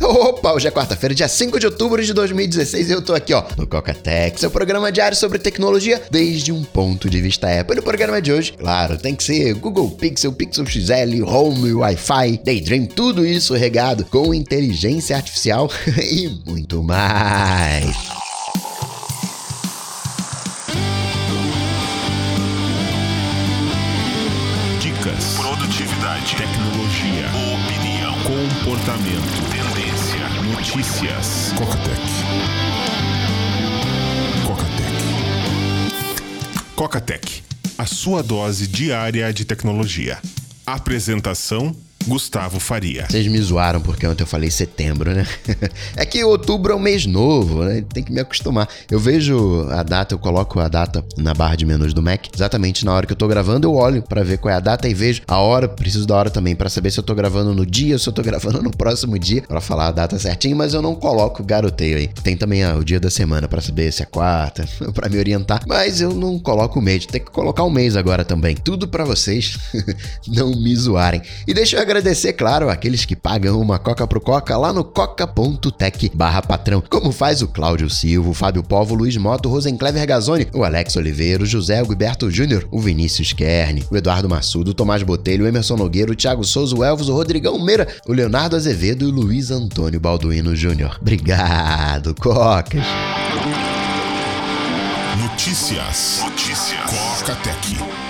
Opa, hoje é quarta-feira, dia 5 de outubro de 2016 e eu tô aqui, ó, no Coca-Tech, seu programa diário sobre tecnologia desde um ponto de vista Apple. E no programa de hoje, claro, tem que ser Google Pixel, Pixel XL, Home, Wi-Fi, Daydream, tudo isso regado com inteligência artificial e muito mais. Dicas, produtividade, tecnologia, opinião, comportamento, notícias. Cocatec. Cocatec. Cocatec, a sua dose diária de tecnologia. Apresentação Gustavo Faria. Vocês me zoaram porque ontem eu falei setembro, né? é que outubro é um mês novo, né? Tem que me acostumar. Eu vejo a data, eu coloco a data na barra de menus do Mac, exatamente na hora que eu tô gravando, eu olho para ver qual é a data e vejo a hora, preciso da hora também para saber se eu tô gravando no dia, se eu tô gravando no próximo dia, para falar a data certinho, mas eu não coloco garoteio aí. Tem também ah, o dia da semana para saber se é quarta, para me orientar, mas eu não coloco o mês, tem que colocar o mês agora também. Tudo para vocês não me zoarem. E deixa eu agradecer, claro, aqueles que pagam uma Coca pro Coca lá no coca.tech barra patrão, como faz o Cláudio Silva, o Fábio Povo, Luiz Moto, Rosenclever Gazoni, o Alex Oliveira, o José Gilberto Júnior, o Vinícius Kern, o Eduardo Massudo, o Tomás Botelho, o Emerson Nogueira, o Thiago Souza, o Elvis, o Rodrigão Meira, o Leonardo Azevedo e o Luiz Antônio Balduino Júnior. Obrigado, Cocas. Notícias. Notícias. Cocatec.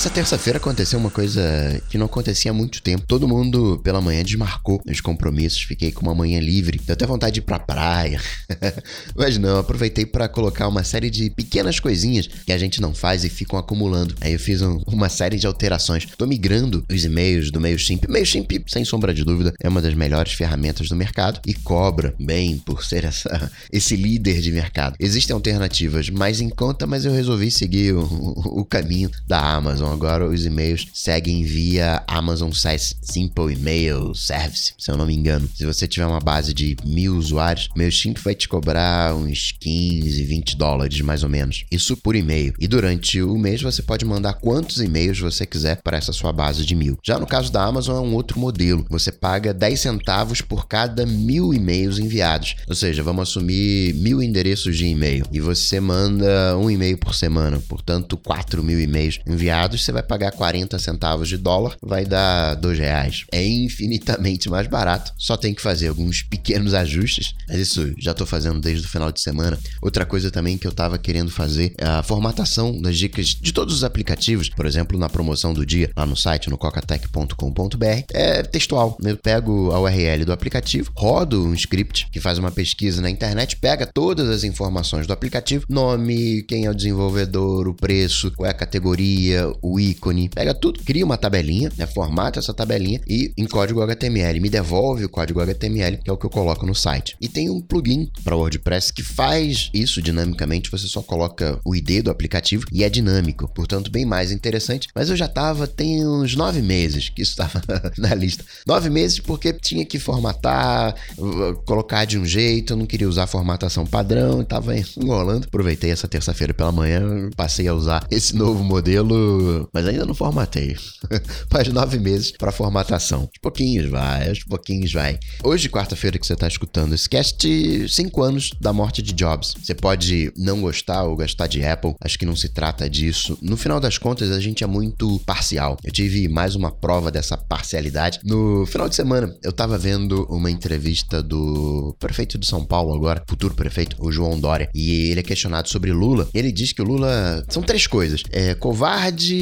Essa terça-feira aconteceu uma coisa que não acontecia há muito tempo. Todo mundo pela manhã desmarcou os compromissos, fiquei com uma manhã livre. Deu até vontade de ir pra praia. Mas não, aproveitei para colocar uma série de pequenas coisinhas que a gente não faz e ficam acumulando. Aí eu fiz um, uma série de alterações. Tô migrando os e-mails do MailChimp. MailChimp, sem sombra de dúvida, é uma das melhores ferramentas do mercado e cobra bem por ser essa, esse líder de mercado. Existem alternativas mais em conta, mas eu resolvi seguir o, o, o caminho da Amazon. Agora os e-mails seguem via Amazon Size Simple Email Service, se eu não me engano. Se você tiver uma base de mil usuários, MailChimp vai te cobrar uns 15, 20 dólares mais ou menos. Isso por e-mail. E durante o mês você pode mandar quantos e-mails você quiser para essa sua base de mil. Já no caso da Amazon é um outro modelo. Você paga 10 centavos por cada mil e-mails enviados. Ou seja, vamos assumir mil endereços de e-mail e você manda um e-mail por semana. Portanto, 4 mil e-mails enviados, você vai pagar 40 centavos de dólar, vai dar 2 reais. É infinitamente mais barato. Só tem que fazer alguns pequenos ajustes. Mas isso já estou fazendo desde o final de semana. Outra coisa também que eu estava querendo fazer é a formatação das dicas de todos os aplicativos. Por exemplo, na promoção do dia, lá no site, no cocatec.com.br, é textual. Eu pego a URL do aplicativo, rodo um script que faz uma pesquisa na internet, pega todas as informações do aplicativo, nome, quem é o desenvolvedor, o preço, qual é a categoria, o ícone, pega tudo, cria uma tabelinha, né, formata essa tabelinha e em código HTML me devolve o código HTML, que é o que eu coloco no site. E tem um plugin para WordPress que faz isso dinamicamente, você só coloca o ID do aplicativo e é dinâmico, portanto bem mais interessante. Mas eu já tava, tem uns nove meses que isso estava na lista. Nove meses porque tinha que formatar, colocar de um jeito, eu não queria usar formatação padrão, tava enrolando. Aproveitei essa terça-feira pela manhã, passei a usar esse novo modelo, mas ainda não formatei. Faz nove meses para formatação. Aos pouquinhos vai, aos pouquinhos vai. Hoje, quarta-feira que você tá escutando esse cast, cinco anos da morte de Jobs. Você pode não gostar ou gostar de Apple, acho que não se trata disso. No final das contas, a gente é muito parcial. Eu tive mais uma prova dessa parcialidade. No final de semana, eu tava vendo uma entrevista do prefeito de São Paulo agora, futuro prefeito, o João Dória, e ele é questionado sobre Lula. Ele diz que o Lula são três coisas: é covarde,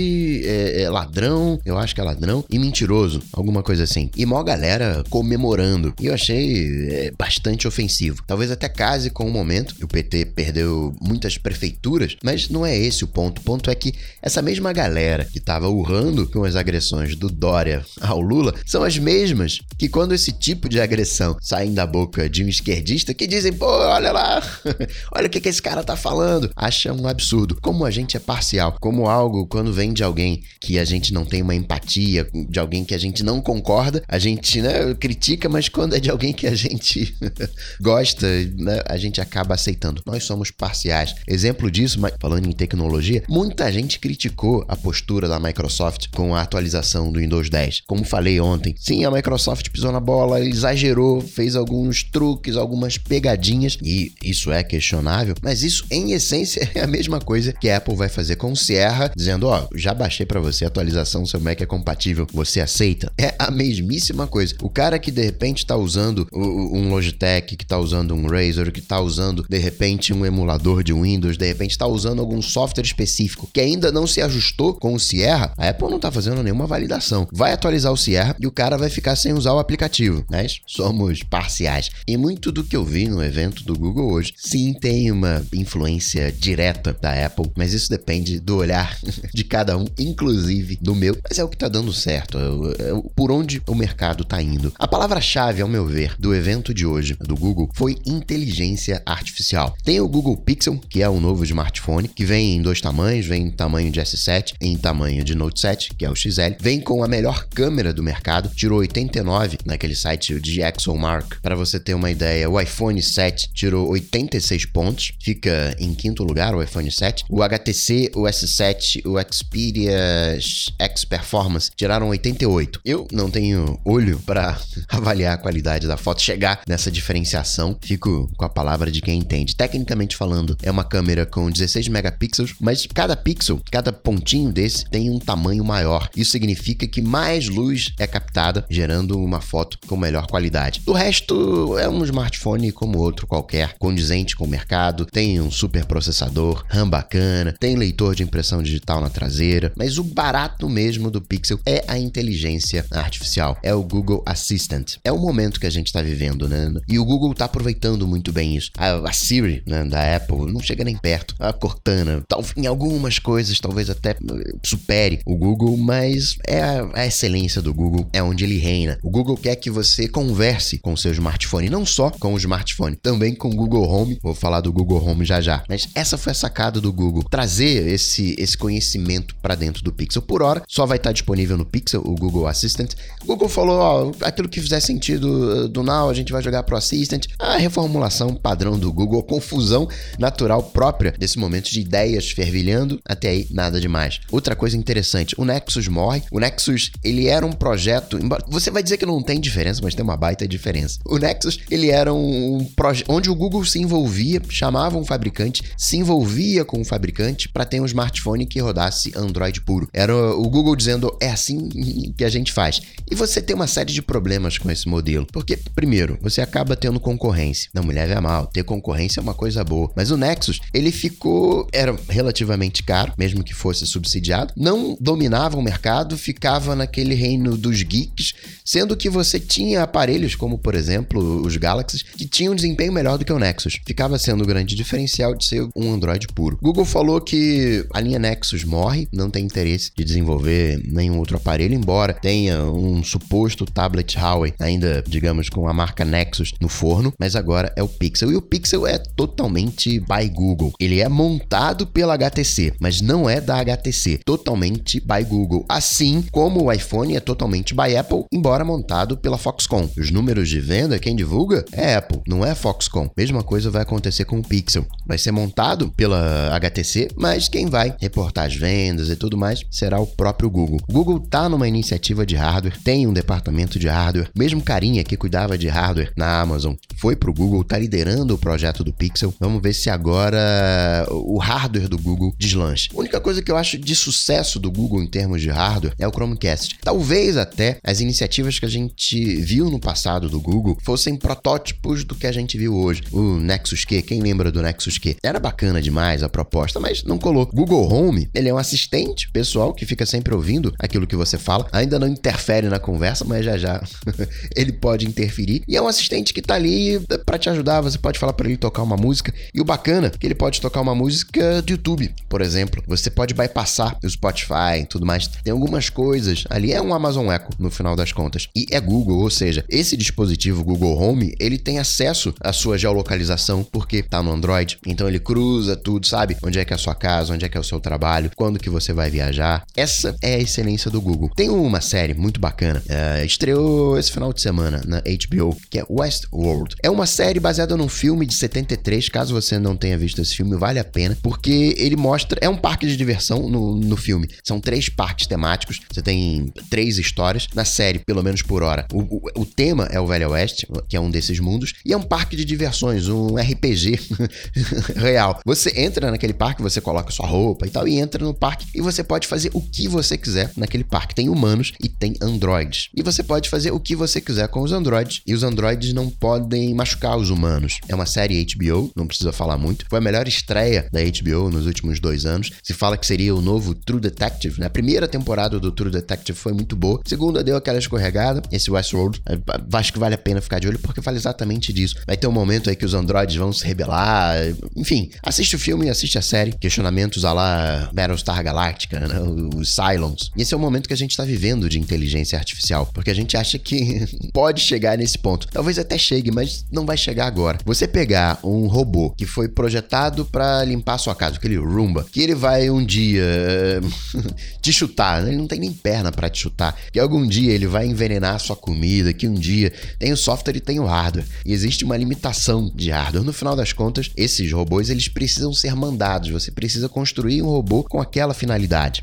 é, é ladrão, eu acho que é ladrão, e mentiroso, alguma coisa assim. E mó galera comemorando. E eu achei é, bastante ofensivo. Talvez até case com o momento. O PT perdeu muitas prefeituras, mas não é esse o ponto. O ponto é que essa mesma galera que tava urrando com as agressões do Dória ao Lula são as mesmas que quando esse tipo de agressão saem da boca de um esquerdista que dizem, pô, olha lá, olha o que, que esse cara tá falando. Acham um absurdo. Como a gente é parcial, como algo quando vem vem de alguém que a gente não tem uma empatia, de alguém que a gente não concorda, a gente né, critica, mas quando é de alguém que a gente gosta, né, a gente acaba aceitando. Nós somos parciais. Exemplo disso, falando em tecnologia, muita gente criticou a postura da Microsoft com a atualização do Windows 10. Como falei ontem, sim, a Microsoft pisou na bola, exagerou, fez alguns truques, algumas pegadinhas, e isso é questionável, mas isso em essência é a mesma coisa que a Apple vai fazer com o Sierra, dizendo: Ó, já baixei para você a atualização, seu Mac é compatível, você aceita? É a mesmíssima coisa. O cara que de repente tá usando um Logitech, que tá usando um Razer, que tá usando de repente um emulador de Windows, de repente tá usando algum software específico que ainda não se ajustou com o Sierra, a Apple não tá fazendo nenhuma validação. Vai atualizar o Sierra e o cara vai ficar sem usar o aplicativo. Mas somos parciais. E muito do que eu vi no evento do Google hoje, sim, tem uma influência direta da Apple, mas isso depende do olhar de cada um, inclusive do meu. Mas é o que tá dando certo, é, é por onde o mercado tá indo. A palavra-chave, ao meu ver, do evento de hoje do Google foi inteligência artificial. Tem o Google Pixel, que é o novo smartphone, que vem em dois tamanhos, vem em tamanho de S7, em tamanho de Note 7, que é o XL, vem com a melhor câmera do mercado, tirou 89 naquele site de ExoMark. Para você ter uma ideia, o iPhone 7 tirou 86 pontos, fica em quinto lugar o iPhone 7. O HTC, o S7, o Xperia X Performance tiraram 88. Eu não tenho olho para avaliar a qualidade da foto, chegar nessa diferenciação. Fico com a palavra de quem entende. Tecnicamente falando, é uma câmera com 16 megapixels, mas cada pixel, cada pontinho desse tem um tamanho maior. Isso significa que mais luz é captada, gerando uma foto com melhor qualidade. O resto é um smartphone como outro qualquer, condizente com o mercado, tem um super processador, RAM bacana, tem leitor de impressão digital na traseira, mas o barato mesmo do Pixel é a inteligência artificial, é o Google Assistant. É o momento que a gente está vivendo, né? E o Google está aproveitando muito bem isso. A, a Siri né, da Apple não chega nem perto. A Cortana, em algumas coisas, talvez até supere o Google, mas é a, a excelência do Google, é onde ele reina. O Google quer que você converse com o seu smartphone, não só com o smartphone, também com o Google Home. Vou falar do Google Home já já. Mas essa foi a sacada do Google, trazer esse, esse conhecimento para dentro do Pixel. Por hora, só vai estar disponível no Pixel, o Google Assistant. O Google falou, ó, aquilo que fizer sentido uh, do Now, a gente vai jogar pro Assistant. A reformulação padrão do Google, confusão natural própria desse momento de ideias fervilhando, até aí nada demais. Outra coisa interessante, o Nexus morre. O Nexus, ele era um projeto, você vai dizer que não tem diferença, mas tem uma baita diferença. O Nexus, ele era um, um projeto onde o Google se envolvia, chamava um fabricante, se envolvia com o um fabricante para ter um smartphone que rodasse Android puro. Era o Google dizendo é assim que a gente faz. E você tem uma série de problemas com esse modelo, porque primeiro, você acaba tendo concorrência. Não me leve a mal, ter concorrência é uma coisa boa, mas o Nexus, ele ficou era relativamente caro, mesmo que fosse subsidiado, não dominava o mercado, ficava naquele reino dos geeks, sendo que você tinha aparelhos como, por exemplo, os Galaxies, que tinham um desempenho melhor do que o Nexus. Ficava sendo o grande diferencial de ser um Android puro. Google falou que a linha Nexus morre, não tem interesse de desenvolver nenhum outro aparelho, embora tenha um suposto tablet Huawei, ainda, digamos, com a marca Nexus no forno, mas agora é o Pixel. E o Pixel é totalmente by Google. Ele é montado pela HTC, mas não é da HTC, totalmente by Google. Assim como o iPhone é totalmente by Apple, embora montado pela Foxconn. Os números de venda, quem divulga é Apple, não é Foxconn. Mesma coisa vai acontecer com o Pixel. Vai ser montado pela HTC, mas quem vai reportar as vendas e tudo mais será o próprio Google. O Google tá numa iniciativa de hardware, tem um departamento de hardware, mesmo carinha que cuidava de hardware na Amazon, foi pro Google, tá liderando o projeto do Pixel. Vamos ver se agora o hardware do Google deslanche. A única coisa que eu acho de sucesso do Google em termos de hardware é o Chromecast. Talvez até as iniciativas que a gente viu no passado do Google fossem protótipos do que a gente viu hoje. O Nexus Q, quem lembra do Nexus Q? Era bacana demais a proposta, mas não colou. Google Home, ele é um assistente pessoal que fica sempre ouvindo aquilo que você fala. Ainda não interfere na conversa, mas já já ele pode interferir. E é um assistente que tá ali para te ajudar, você pode falar para ele tocar uma música. E o bacana é que ele pode tocar uma música do YouTube, por exemplo. Você pode bypassar o Spotify e tudo mais. Tem algumas coisas ali. É um Amazon Echo, no final das contas. E é Google, ou seja, esse dispositivo Google Home, ele tem acesso à sua geolocalização porque tá no Android. Então ele cruza tudo, sabe? Onde é que é a sua casa, onde é que é o seu trabalho, quando que você vai viajar. Essa é a excelência do Google. Tem uma série muito bacana, uh, estreou esse final de semana na HBO, que é Westworld. É uma série baseada num filme de 73, caso você não tenha visto esse filme, vale a pena, porque ele mostra. É um parque de diversão no, no filme. São três parques temáticos, você tem três histórias. Na série, pelo menos por hora, o, o, o tema é o Velho Oeste, que é um desses mundos, e é um parque de diversões, um RPG real. Você entra naquele parque, você coloca sua roupa e tal, e entra no parque e você pode fazer o que você quiser naquele parque. Tem humanos e tem androides. E você pode fazer o que você quiser com os androides. E os androides não podem machucar os humanos. É uma série HBO, não precisa falar muito. Foi a melhor estreia da HBO nos últimos dois anos. Se fala que seria o novo True Detective. Né? A primeira temporada do True Detective foi muito boa. A segunda deu aquela escorregada. Esse Westworld, é, acho que vale a pena ficar de olho porque fala exatamente disso. Vai ter um momento aí que os androides vão se rebelar. Enfim, assiste o filme, assiste a série. Questionamentos a lá Battlestar Galactica, né? os Cylons. E esse é o momento que a gente está vivendo de inteligência artificial, porque a gente acha que pode chegar nesse ponto. Talvez até chegue, mas não vai chegar agora. Você pegar um robô que foi projetado para limpar sua casa, aquele Roomba, que ele vai um dia te chutar, né? ele não tem nem perna para te chutar, que algum dia ele vai envenenar a sua comida, que um dia tem o software e tem o hardware. E existe uma limitação de hardware. No final das contas, esses robôs eles precisam ser mandados. Você precisa construir um robô com aquela finalidade.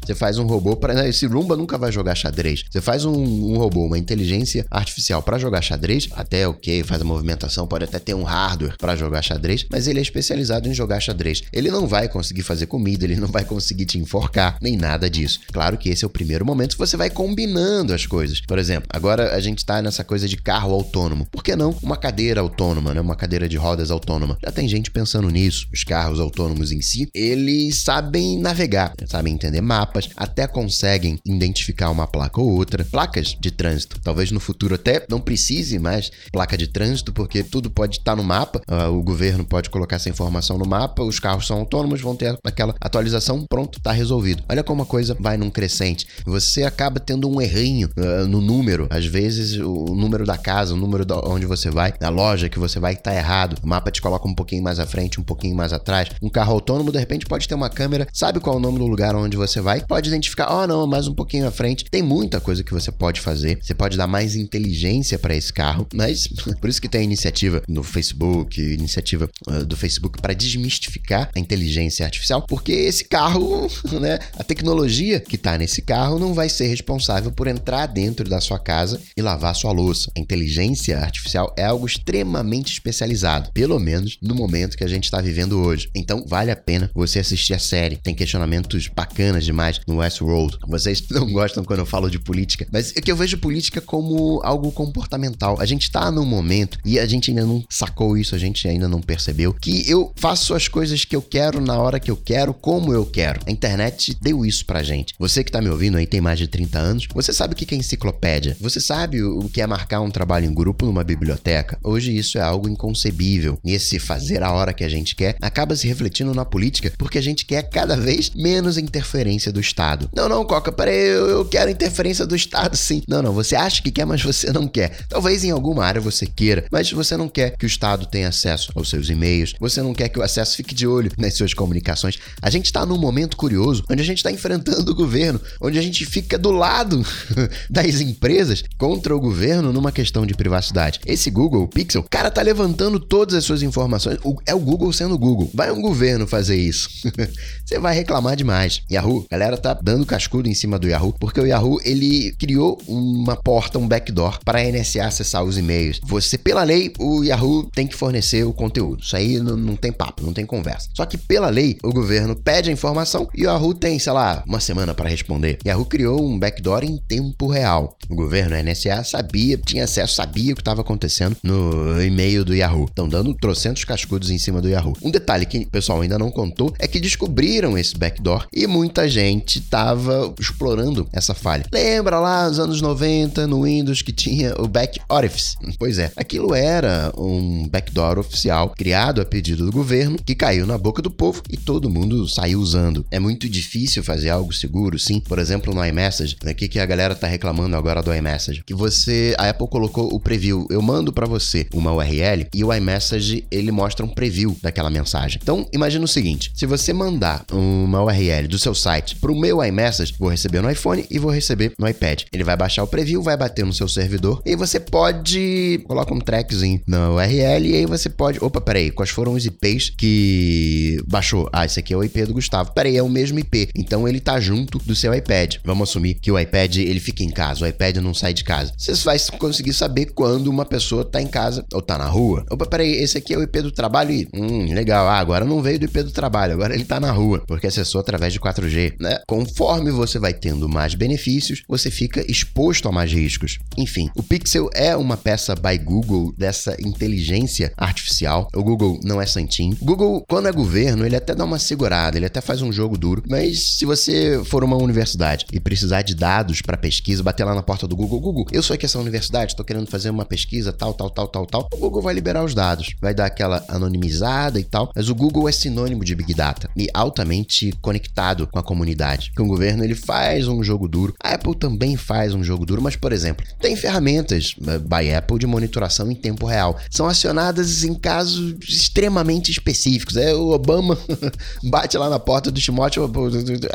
Você faz um robô para né, esse Roomba nunca vai jogar xadrez. Você faz um, um robô, uma inteligência artificial para jogar xadrez, até ok, faz a movimentação, pode até ter um hardware para jogar xadrez, mas ele é especializado em jogar xadrez. Ele não vai conseguir fazer comida, ele não vai conseguir te enforcar, nem nada disso. Claro que esse é o primeiro momento que você vai combinando as coisas. Por exemplo, agora a gente tá nessa coisa de carro autônomo. Por que não uma cadeira autônoma, né? Uma cadeira de rodas autônoma. Já tem gente pensando nisso. Os carros autônomos em si, eles sabem navegar, sabem entender mapas, até conseguem identificar uma placa ou outra. Placas de trânsito. Talvez no futuro até não precise mais placa de trânsito, porque tudo pode estar no mapa. Uh, o governo pode colocar essa informação no mapa, os carros são autônomos, vão ter aquela atualização, pronto, tá resolvido. Olha como a coisa vai num crescente. Você acaba tendo um errinho uh, no número. Às vezes, o número da casa, o número da onde você vai, da loja que você vai, tá errado. O mapa te coloca um pouquinho mais à frente, um pouquinho mais atrás. Um carro autônomo, de repente, pode ter uma câmera, sabe qual é o nome do lugar onde você vai, pode identificar, oh não, mais um pouquinho à frente. Tem muita coisa que você pode fazer. Você pode dar mais inteligência para esse carro, mas por isso que tem a iniciativa no Facebook, iniciativa uh, do Facebook para desmistificar a inteligência artificial, porque esse carro, né, a tecnologia que tá nesse carro não vai ser responsável por entrar dentro da sua casa e lavar sua louça. A inteligência artificial é algo extremamente especializado, pelo menos no momento que a gente está vivendo hoje. Então vale a pena você assistir a série. Tem questionamentos bacanas demais no Westworld. Vocês não gostam quando eu falo de política, mas é que eu vejo política como algo comportamental. A gente tá num momento e a gente ainda não sacou isso, a gente ainda não percebeu que eu faço as coisas que eu quero na hora que eu quero, como eu quero. A internet deu isso pra gente. Você que tá me ouvindo aí tem mais de 30 anos, você sabe o que é enciclopédia. Você sabe o que é marcar um trabalho em grupo numa biblioteca. Hoje isso é algo inconcebível. E esse fazer a hora que a gente quer acaba se refletindo na política porque a gente quer cada vez menos interferência do Estado. Não, não, Coca, peraí, eu, eu quero interferência do Estado sim. Não, não, você acha que quer, mas você não quer. Talvez em alguma área você queira, mas você não quer que o Estado tenha acesso aos seus e-mails, você não quer que o acesso fique de olho nas suas comunicações. A gente está num momento curioso onde a gente está enfrentando o governo, onde a gente fica do lado das empresas contra o governo numa questão de privacidade. Esse Google o Pixel, o cara tá levantando todas as suas informações. é o Google sendo o Google. Vai um governo fazer isso. Você vai reclamar demais. Yahoo, galera tá dando cascudo em cima do Yahoo, porque o Yahoo ele criou uma porta, um backdoor para a NSA acessar os e-mails. Você, pela lei, o Yahoo tem que fornecer o conteúdo. Isso aí não, não tem papo, não tem conversa. Só que pela lei, o governo pede a informação e o Yahoo tem, sei lá, uma semana para responder. Yahoo criou um backdoor em tempo real. O governo, a NSA, sabia, tinha acesso, sabia o que estava acontecendo no e-mail do Yahoo. Estão dando trocentos cascudos em cima do Yahoo. Um detalhe que o pessoal ainda não contou é que descobriram esse backdoor e muita gente estava explorando essa falha. Lembra lá nos anos 90 no Windows que tinha o back orifice? Pois é, aquilo era um backdoor oficial criado a pedido do governo que caiu na boca do povo e todo mundo saiu usando. É muito difícil fazer algo seguro, sim. Por exemplo, no iMessage, o que, que a galera tá reclamando agora do iMessage? Que você, a Apple colocou o preview. Eu mando para você uma URL e o iMessage ele mostra um preview daquela mensagem. Então, imagina o seguinte: se você mandar uma URL do seu site pro meu iMessage, vou receber no iPhone e vou receber no iPad. Ele vai baixar o preview, vai bater no seu servidor e você pode coloca um trackzinho na URL e aí você pode, opa, peraí, quais foram os IPs que baixou? Ah, esse aqui é o IP do Gustavo. Peraí, é o mesmo IP. Então ele tá junto do seu iPad. Vamos assumir que o iPad ele fica em casa, o iPad não sai de casa. Você vai conseguir saber quando uma pessoa tá em casa ou tá na rua. Opa, peraí, esse aqui é o IP do trabalho e, hum, legal. Ah, agora não veio do IP do trabalho, agora ele tá na rua, porque acessou através de 4G, né? Conforme você vai tendo mais benefícios, você fica exposto a mais riscos. Enfim, o Pixel é uma peça by Google dessa inteligência artificial. O Google não é santinho. O Google, quando é governo, ele até dá uma segurada, ele até faz um jogo duro, mas se você for uma universidade e precisar de dados para pesquisa, bater lá na porta do Google, Google, eu sou aqui essa universidade, estou querendo fazer uma pesquisa tal, tal, tal, tal, tal, o Google vai liberar os dados, vai dar aquela anonimizada e tal, mas o Google é sinônimo de Big Data e altamente conectado com a comunidade. Que o governo ele faz um jogo duro, a Apple também faz um jogo duro, mas por exemplo, tem ferramentas eh, by Apple de monitoração em tempo real, são acionadas em casos extremamente específicos. É o Obama bate lá na porta do Timóteo,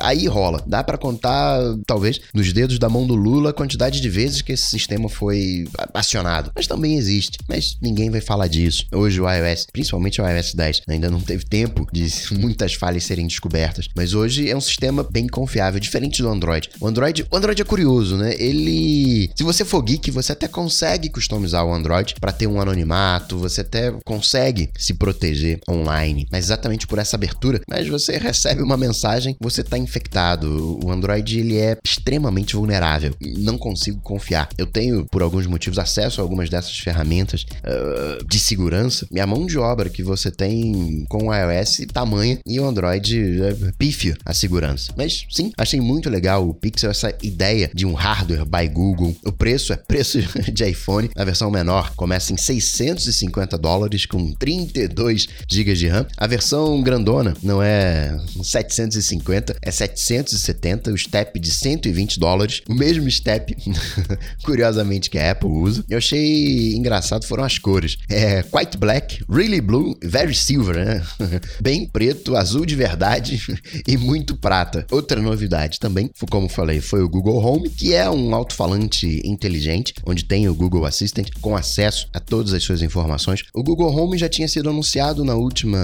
aí rola. Dá para contar, talvez, nos dedos da mão do Lula a quantidade de vezes que esse sistema foi acionado. Mas também existe. Mas ninguém vai falar disso. Hoje o iOS, principalmente o iOS 10, ainda não teve tempo de muitas falhas serem descobertas. Mas hoje é um sistema bem confiável, diferente do Android. O Android, o Android é curioso, né? Ele, se você for geek, você até consegue customizar o Android para ter um anonimato, você até consegue se proteger online. Mas exatamente por essa abertura, mas você recebe uma mensagem, você está infectado. O Android ele é extremamente vulnerável. Não consigo confiar. Eu tenho, por alguns motivos, acesso a algumas dessas ferramentas uh, de segurança. E a mão de obra que você tem com o iOS tamanha e o Android é pífio segurança. Mas sim, achei muito legal o Pixel, essa ideia de um hardware by Google. O preço é preço de iPhone. A versão menor começa em 650 dólares com 32 GB de RAM. A versão grandona não é 750, é 770, o step de 120 dólares, o mesmo step, curiosamente, que a Apple usa. Eu achei engraçado foram as cores. É Quite Black, Really Blue, Very Silver, né? Bem preto, azul de verdade e muito prata. Outra novidade também, como falei, foi o Google Home, que é um alto-falante inteligente, onde tem o Google Assistant com acesso a todas as suas informações. O Google Home já tinha sido anunciado na última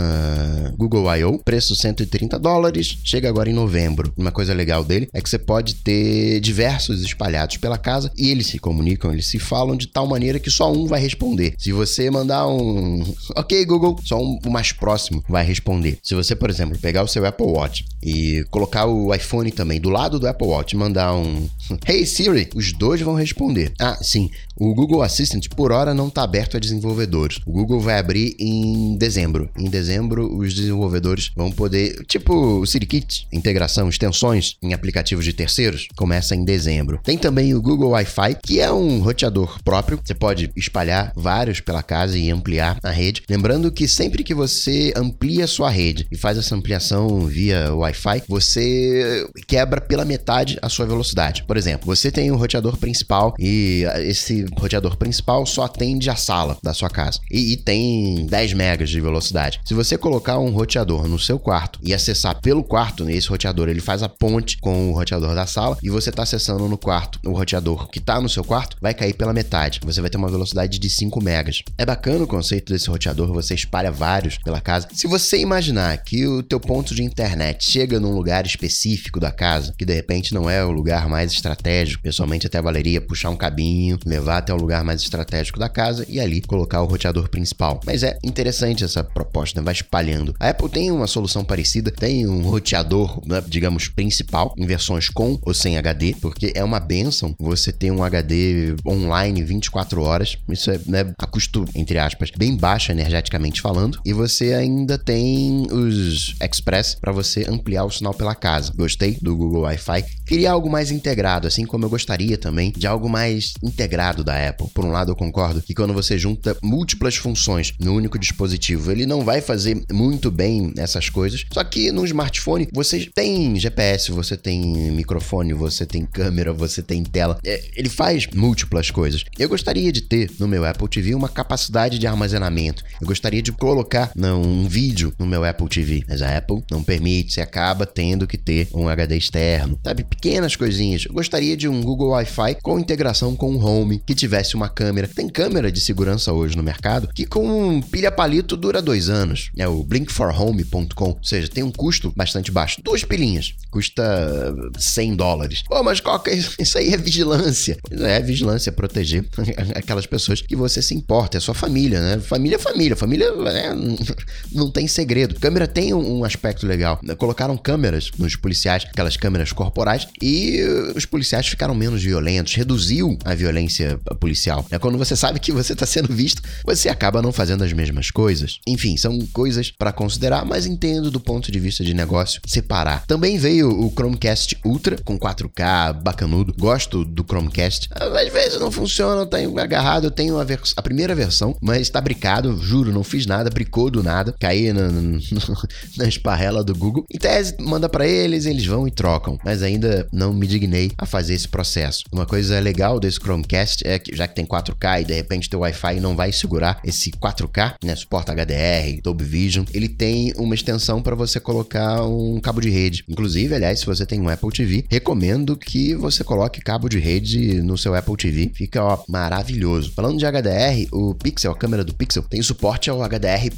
Google I.O., preço 130 dólares, chega agora em novembro. Uma coisa legal dele é que você pode ter diversos espalhados pela casa e eles se comunicam, eles se falam de tal maneira que só um vai responder. Se você mandar um OK Google, só um, o mais próximo vai responder. Se você, por exemplo, pegar o seu Apple Watch e colocar o iPhone também do lado do Apple Watch mandar um Hey Siri, os dois vão responder. Ah, sim, o Google Assistant por hora não está aberto a desenvolvedores. O Google vai abrir em dezembro. Em dezembro, os desenvolvedores vão poder, tipo o SiriKit, integração, extensões em aplicativos de terceiros, começa em dezembro. Tem também o Google Wi-Fi, que é um roteador próprio. Você pode espalhar vários pela casa e ampliar a rede. Lembrando que sempre que você amplia sua rede e faz essa ampliação via Wi-Fi, você quebra pela metade a sua velocidade. Por exemplo, você tem um roteador principal e esse roteador principal só atende a sala da sua casa e, e tem 10 megas de velocidade. Se você colocar um roteador no seu quarto e acessar pelo quarto, esse roteador ele faz a ponte com o roteador da sala e você está acessando no quarto o roteador que está no seu quarto, vai cair pela metade. Você vai ter uma velocidade de 5 megas. É bacana o conceito desse roteador, você espalha vários pela casa. Se você imaginar que o teu ponto de internet chega num lugar específico da casa, que de repente não é o lugar mais estratégico, pessoalmente até valeria puxar um cabinho, levar até o lugar mais estratégico da casa e ali colocar o roteador principal. Mas é interessante essa proposta, né? vai espalhando. A Apple tem uma solução parecida, tem um roteador, né, digamos, principal, em versões com ou sem HD, porque é uma benção você ter um HD online 24 horas. Isso é né, a custo, entre aspas, bem baixo energeticamente falando. E você ainda tem os Express para você ampliar o sinal pela casa. Gostei do Google Wi-Fi. Queria algo mais integrado, assim como eu gostaria também de algo mais integrado da Apple. Por um lado, eu concordo que quando você junta múltiplas funções no único dispositivo. Ele não vai fazer muito bem essas coisas. Só que no smartphone você tem GPS, você tem microfone, você tem câmera, você tem tela. É, ele faz múltiplas coisas. Eu gostaria de ter no meu Apple TV uma capacidade de armazenamento. Eu gostaria de colocar não, um vídeo no meu Apple TV, mas a Apple não permite, você acaba tendo que ter um HD externo, sabe? Pequenas coisinhas. Eu gostaria de um Google Wi-Fi com integração com o Home, que tivesse uma câmera. Tem câmera de segurança hoje no mercado que com pilha palito dura dois anos. É o blinkforhome.com, ou seja, tem um custo bastante baixo. Duas pilhinhas, custa 100 dólares. Pô, mas que é isso? Aí é vigilância. É vigilância, proteger aquelas pessoas que você se importa, é sua família, né? Família é família, família é, não tem segredo. Câmera tem um aspecto legal. Colocaram câmeras nos policiais, aquelas câmeras corporais, e os policiais ficaram menos violentos, reduziu a violência policial. É quando você sabe que você está sendo visto, você acaba não fazendo as mesmas coisas. Enfim, são coisas para considerar, mas entendo do ponto de vista de negócio separar. Também veio o Chromecast Ultra com 4K, bacanudo. Gosto do Chromecast. Às vezes não funciona, tá agarrado. Eu tenho a, a primeira versão, mas tá bricado, juro, não fiz nada, bricou do nada. Caí na, na, na esparrela do Google. Em tese, manda para eles, eles vão e trocam. Mas ainda não me dignei a fazer esse processo. Uma coisa legal desse Chromecast é que, já que tem 4K e de repente teu Wi-Fi não vai segurar esse 4K, né? Suporta HDR, Dolby Vision, ele tem uma extensão para você colocar um cabo de rede. Inclusive, aliás, se você tem um Apple TV, recomendo que você coloque cabo de rede no seu Apple TV. Fica ó, maravilhoso. Falando de HDR, o Pixel, a câmera do Pixel, tem suporte ao HDR++,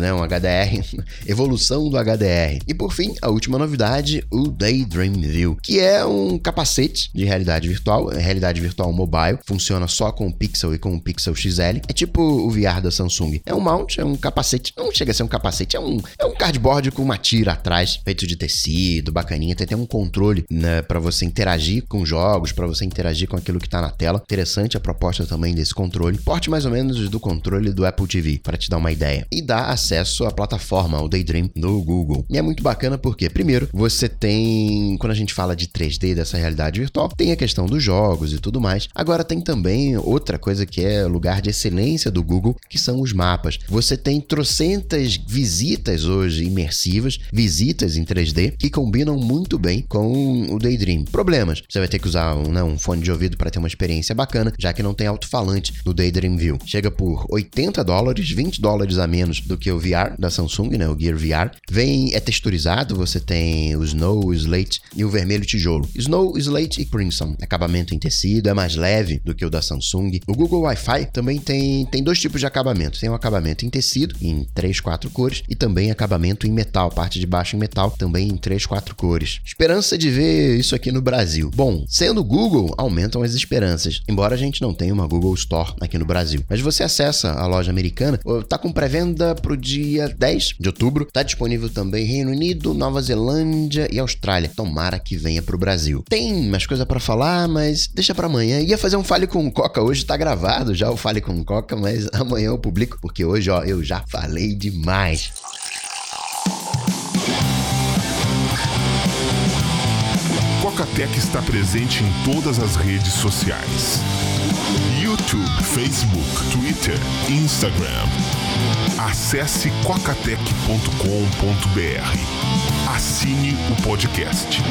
né? Um HDR, evolução do HDR. E por fim, a última novidade, o Daydream View, que é um capacete de realidade virtual, realidade virtual mobile, funciona só com o Pixel e com o Pixel XL. É tipo o VR da Samsung. É um mount, é um capacete, não chega a ser um capacete, é um, é um cardboard com uma tira atrás, feito de tecido, bacaninha, tem até um controle né, para você interagir com jogos, para você interagir com aquilo que tá na tela. Interessante a proposta também desse controle. Porte mais ou menos do controle do Apple TV, para te dar uma ideia. E dá acesso à plataforma, ao Daydream do Google. E é muito bacana porque, primeiro, você tem, quando a gente fala de 3D dessa realidade virtual, tem a questão dos jogos e tudo mais. Agora tem também outra coisa que é lugar de excelência do Google, que são os mapas. Você tem trocentas visitas hoje imersivas, visitas em 3D, que combinam muito bem com o Daydream. Problemas: você vai ter que usar um, né, um fone de ouvido para ter uma experiência bacana, já que não tem alto-falante no Daydream View. Chega por 80 dólares, 20 dólares a menos do que o VR da Samsung, né, o Gear VR. Vem, é texturizado, você tem o Snow, o Slate e o vermelho tijolo. Snow, Slate e Crimson. Acabamento em tecido, é mais leve do que o da Samsung. O Google Wi-Fi também tem, tem dois tipos de acabamento. Tem um acabamento em tecido, em 3, 4 cores, e também acabamento em metal, parte de baixo em metal, também em 3, 4 cores. Esperança de ver isso aqui no Brasil. Bom, sendo Google, aumentam as esperanças, embora a gente não tenha uma Google Store aqui no Brasil. Mas você acessa a loja americana, tá com pré-venda pro dia 10 de outubro, tá disponível também Reino Unido, Nova Zelândia e Austrália. Tomara que venha pro Brasil. Tem mais coisa para falar, mas deixa para amanhã. Ia fazer um Fale com Coca hoje, tá gravado já o Fale com Coca, mas amanhã eu publico, porque hoje, ó, eu já falei demais. Cocatec está presente em todas as redes sociais: YouTube, Facebook, Twitter, Instagram. Acesse cocatec.com.br. Assine o podcast.